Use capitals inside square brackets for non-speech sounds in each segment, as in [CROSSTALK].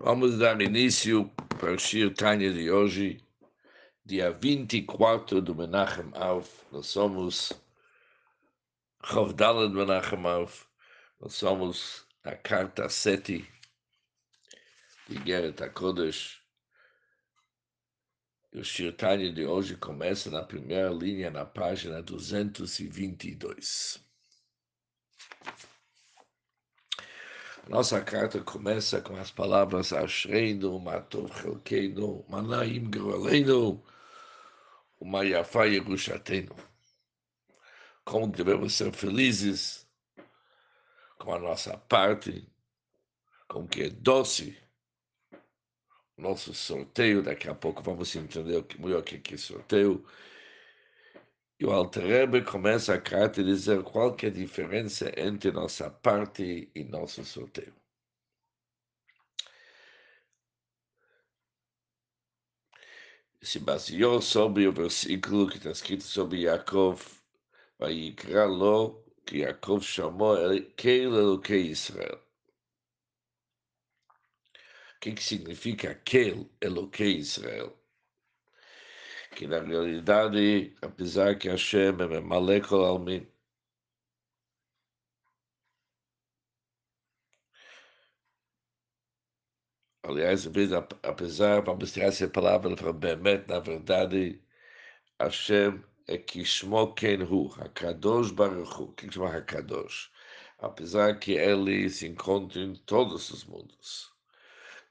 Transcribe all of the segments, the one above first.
Vamos dar início para o Shir Tanya de hoje, dia 24 do Menachem Av. Nós somos Chavdalad Menachem Av. Nós somos a carta 7 de Geret HaKodesh. O Shir Tanya de hoje começa na primeira linha, na página 222. Nossa carta começa com as palavras Ashreinu, Matov Chelkeinu, Manaim Groleinu, Umayafa Yerushatenu. Como devemos ser felizes com a nossa parte, como que é doce nosso sorteio. Daqui a pouco vamos entender melhor o que é sorteio. E o Alterebe começa a dizer qual que é a diferença entre nossa parte e nosso sorteio. Se baseou sobre o versículo que está escrito sobre Yaakov, vai lo que Yaakov chamou Keil Elokei Israel. O que, que significa Keil Elokei Israel? Que na realidade, apesar que Hashem é Malekol Almin, aliás, apesar, vamos tirar essa palavra para Bemet, na verdade, Hashem é Kishmo Kenhu, Hakadosh Baruch Hu, que chama Hakadosh, apesar que ele se encontra em todos os mundos,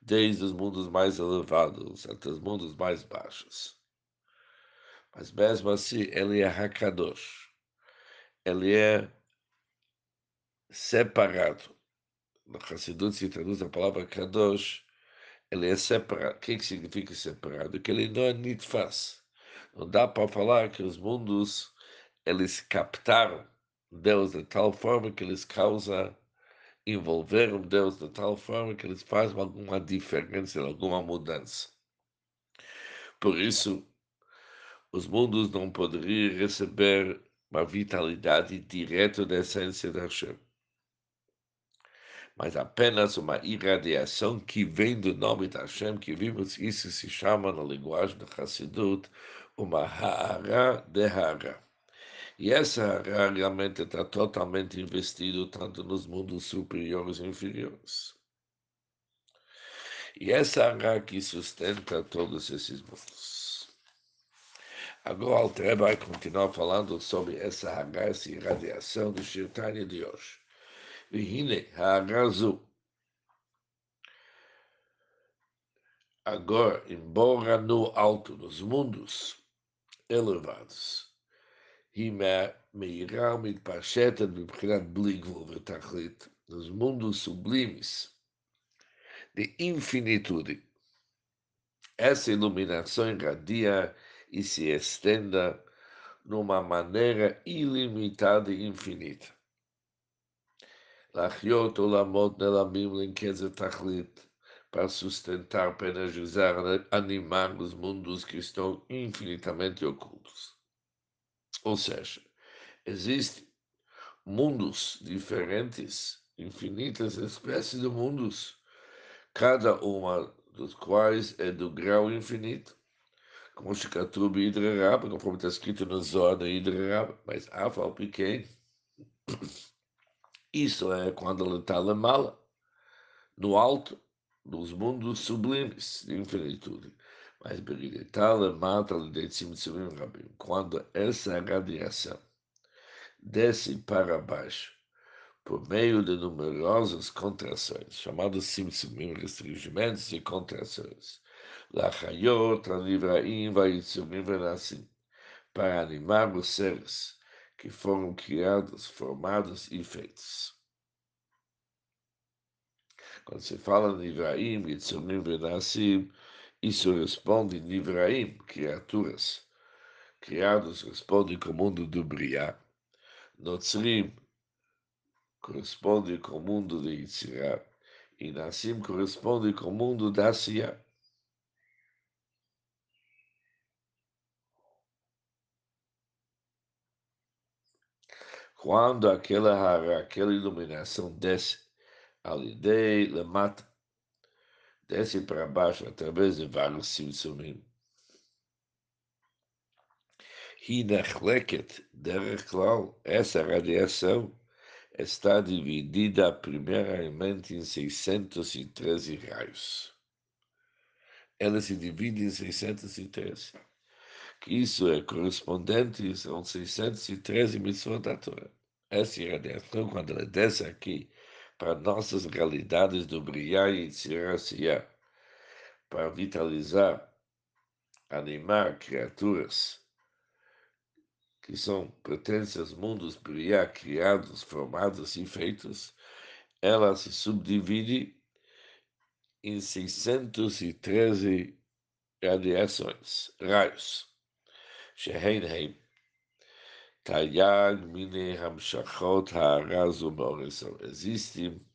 desde os mundos mais elevados até os mundos mais baixos. Mas mesmo assim, ele é Hakadosh. Ele é separado. No Hassidut se traduz a palavra Kadosh, ele é separado. O que, significa separado? Que ele não é nitfas. Não dá para falar que os mundos, eles captaram Deus de tal forma que eles causam, envolveram Deus de tal forma que eles fazem alguma diferença, alguma mudança. Por isso, os mundos não poderiam receber uma vitalidade direta da essência da Hashem, mas apenas uma irradiação que vem do nome da Hashem, que vimos, isso se chama na linguagem do Hassidut, uma Ha'ara de Ha'ara. E essa Ha'ara realmente está totalmente investido tanto nos mundos superiores e inferiores. E essa Ha'ara que sustenta todos esses mundos. Agora o Altreba vai continuar falando sobre essa Hagar, e radiação do Shirtani de hoje. Vihine Hagazu. Agora, embora no alto, nos mundos elevados, Meirá Mitpashetet Mibkhinat Bligvul Vetachlit, nos mundos sublimes de infinitude, essa iluminação irradia e se estenda numa maneira ilimitada e infinita. Olamot nelamim lenkezet tachlit, para sustentar, energizar, animar os mundos que estão infinitamente ocultos. Ou seja, existem mundos diferentes, infinitas espécies de mundos, cada uma dos quais é do grau infinito como Shikatub Hidra Rabba, conforme está escrito no zona Hidrarab, mas Afal Piquen, [CLEARS THROAT] isso é quando ele está mala, no alto dos mundos sublimes tá de infinitude. Mas Beridetala mata Lidetim Tzumim Rabim, quando essa radiação desce para baixo, por meio de numerosas contrações, chamadas simsimim, restringimentos e contrações, Lachayot, Anivraim, Vaitzumim, Venassim, para animar os seres que foram criados, formados e feitos. Quando se fala Nivraim, Yitzumim, Venassim, isso responde Nivraim, criaturas. Criados responde com o mundo do Briá. Notzrim corresponde com o mundo de Yitzirá. E Nassim corresponde com o mundo da Siyah. Quando aquela, aquela iluminação desce alidei, lemata, desce para baixo através de vários simsumim. Hinachleket, Dereklau, essa radiação está dividida primeiramente em 613 raios. Ela se divide em 613, que isso é correspondente a 613 mitzvot da Torá. Essa irradiação desce aqui para nossas realidades do brilhar e de se para vitalizar, animar criaturas que são pertencentes mundos brilhar, criados, formados e feitos, ela se subdivide em 613 radiações, raios. Shehenheim Tayag mine hamshachot ha'arazu são Existem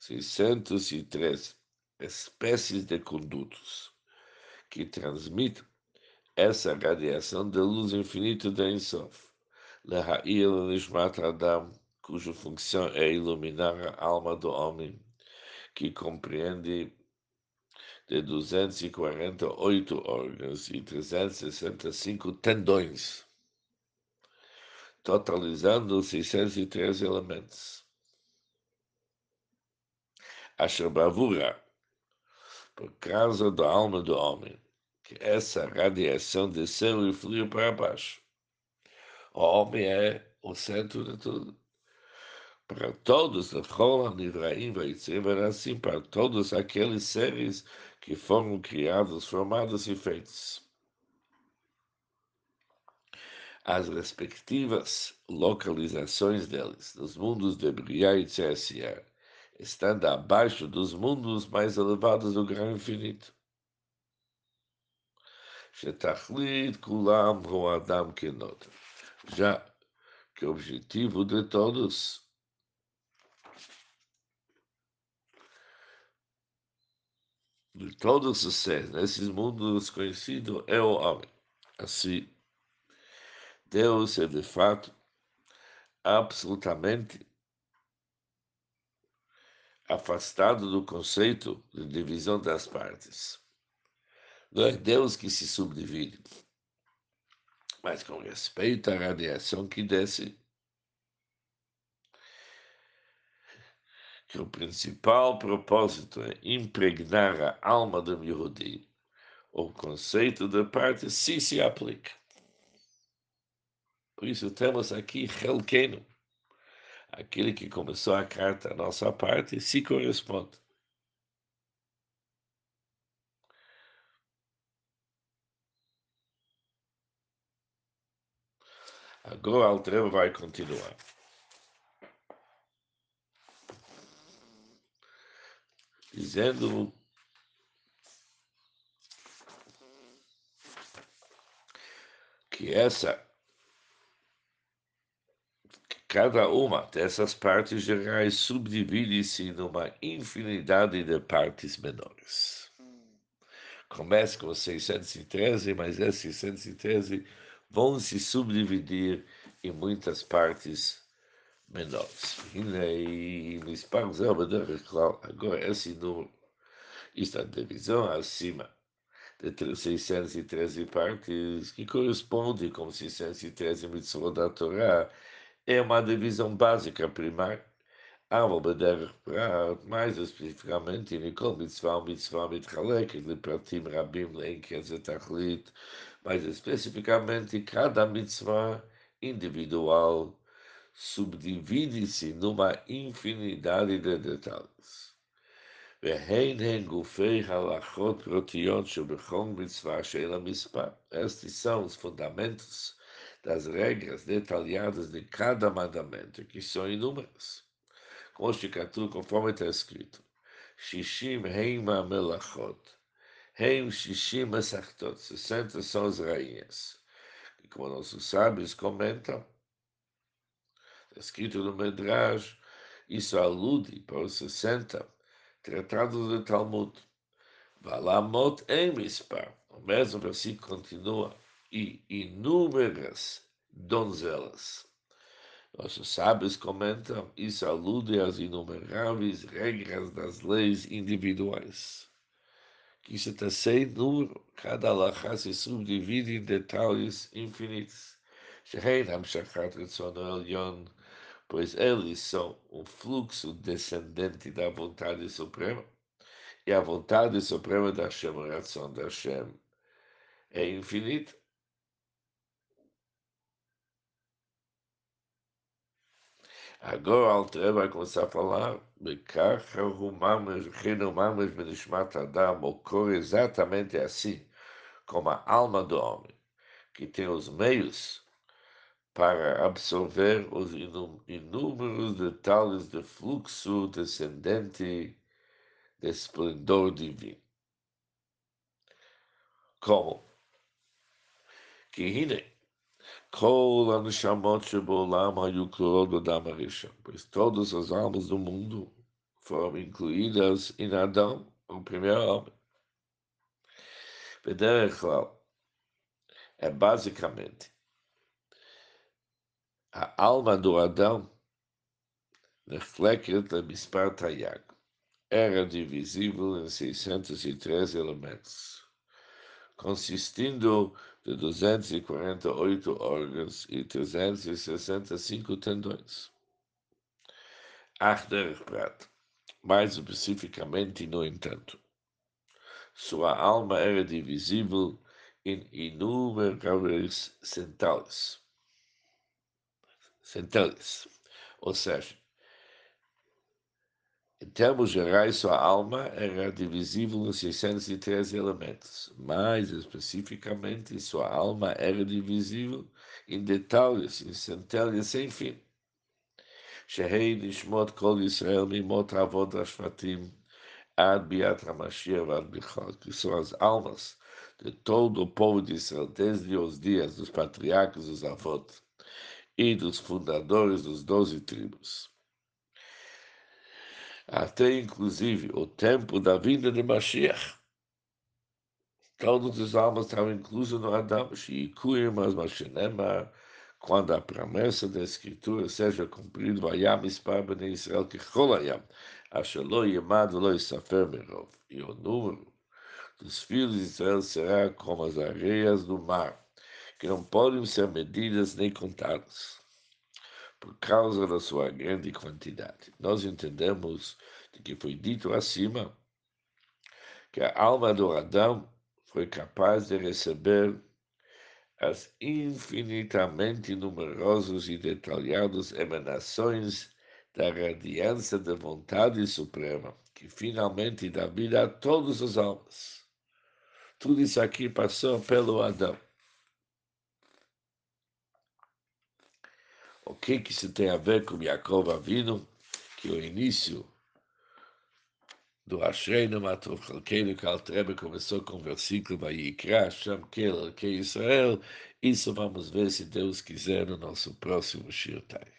603 espécies de condutos que transmitem essa radiação de luz infinita da Ensof, Leha'il Nishmat Adam, cuja função é iluminar a alma do homem, que compreende de 248 órgãos e 365 tendões totalizando 603 elementos. A Shabavura, por causa da alma do homem, que essa radiação desceu e fluiu para baixo. O homem é o centro de tudo. Para todos, assim, para todos aqueles seres que foram criados, formados e feitos as respectivas localizações deles, nos mundos de Briah e Tsersir, estando abaixo dos mundos mais elevados do grão infinito. Shetachlit kulam adam kenot. Já que o objetivo de todos de todos os seres nesses mundos conhecidos é o homem. Assim, Deus é de fato absolutamente afastado do conceito de divisão das partes. Não é Deus que se subdivide, mas com respeito à radiação que desce, que o principal propósito é impregnar a alma do Yehudi, o conceito da parte sim se aplica. Por isso temos aqui Helkeno, aquele que começou a carta, a nossa parte, se corresponde. Agora o Altreva vai continuar. Dizendo que essa cada uma dessas partes gerais subdivide-se numa infinidade de partes menores. Começa com 613, mas é 613 vão se subdividir em muitas partes menores. Agora esse número, está divisão acima de 613 partes, que corresponde com 613 mitzvot da Torá, é uma divisão básica primária. אבל בדרך פרט, mais especificamente, כל מצווה ומצווה מתחלקת לפרטים רבים לאין קץ ותכלית, mais especificamente, cada mitzvah individual subdivide-se numa infinidade de detalhes. והן הן גופי הלכות פרטיות שבכל מצווה של המספר. Estes são os fundamentos das regras detalhadas de cada mandamento, que são inúmeras. conforme está escrito. Shishim heima melachot. Heim shishim mesachtot. 60 são as rainhas. E como nossos sábios comentam, está escrito no Medrash, isso alude para os 60 tratados do Talmud. Valamot em. O mesmo versículo continua. E inúmeras donzelas. Nossos sábios comentam, isso alude às inumeráveis regras das leis individuais. Que está sem número, cada alahá se subdivide em detalhes infinitos. Pois eles são um fluxo descendente da vontade suprema, e a vontade suprema da Hashem, a da Hashem, é infinita. Agora Alter vai começar a falar, ocorre exatamente assim, como a alma do homem, que tem os meios para absorver os inúmeros detalhes de fluxo descendente de esplendor divino. Como? Que Pois todas as almas do mundo foram incluídas em Adão, o primeiro homem. Bederechlau é basicamente a alma do Adão reflete a Misparta Yag. Era divisível em 613 elementos, consistindo de 248 órgãos e 365 tendões. Achterprat, mais especificamente, no entanto, sua alma era divisível em inúmeros centelhas. Centelhas, ou seja, em termos gerais, sua alma era divisível em 613 elementos. Mais especificamente, sua alma era divisível em detalhes, em centelhas sem fim. Kol Yisrael Mimot Avod Ashvatim Ad Biat HaMashiach Ad Bichol, que são as almas de todo o povo de Israel, desde os dias dos patriarcas dos avós e dos fundadores dos doze tribos até inclusive o tempo da vinda de Mashiach. Todas as almas estavam inclusas no Adam, mas Mashinema, quando a promessa da Escritura seja cumprida, Vayam Ispar Bnei Israel que Cholayam, Ashaló Yemad Lo Isafer Merov, e o número dos filhos de Israel será como as areias do mar, que não podem ser medidas nem contadas por causa da sua grande quantidade. Nós entendemos de que foi dito acima que a alma do Adão foi capaz de receber as infinitamente numerosas e detalhadas emanações da radiância da vontade suprema, que finalmente dá vida a todas as almas. Tudo isso aqui passou pelo Adão. O que, que isso tem a ver com Yaakov Avino? Que o início do Ashreinu Matov Chalkeinu Kaltrebe começou com o versículo Vayikra Hashem Kel Israel. Isso vamos ver, se Deus quiser, no nosso próximo Shirtai.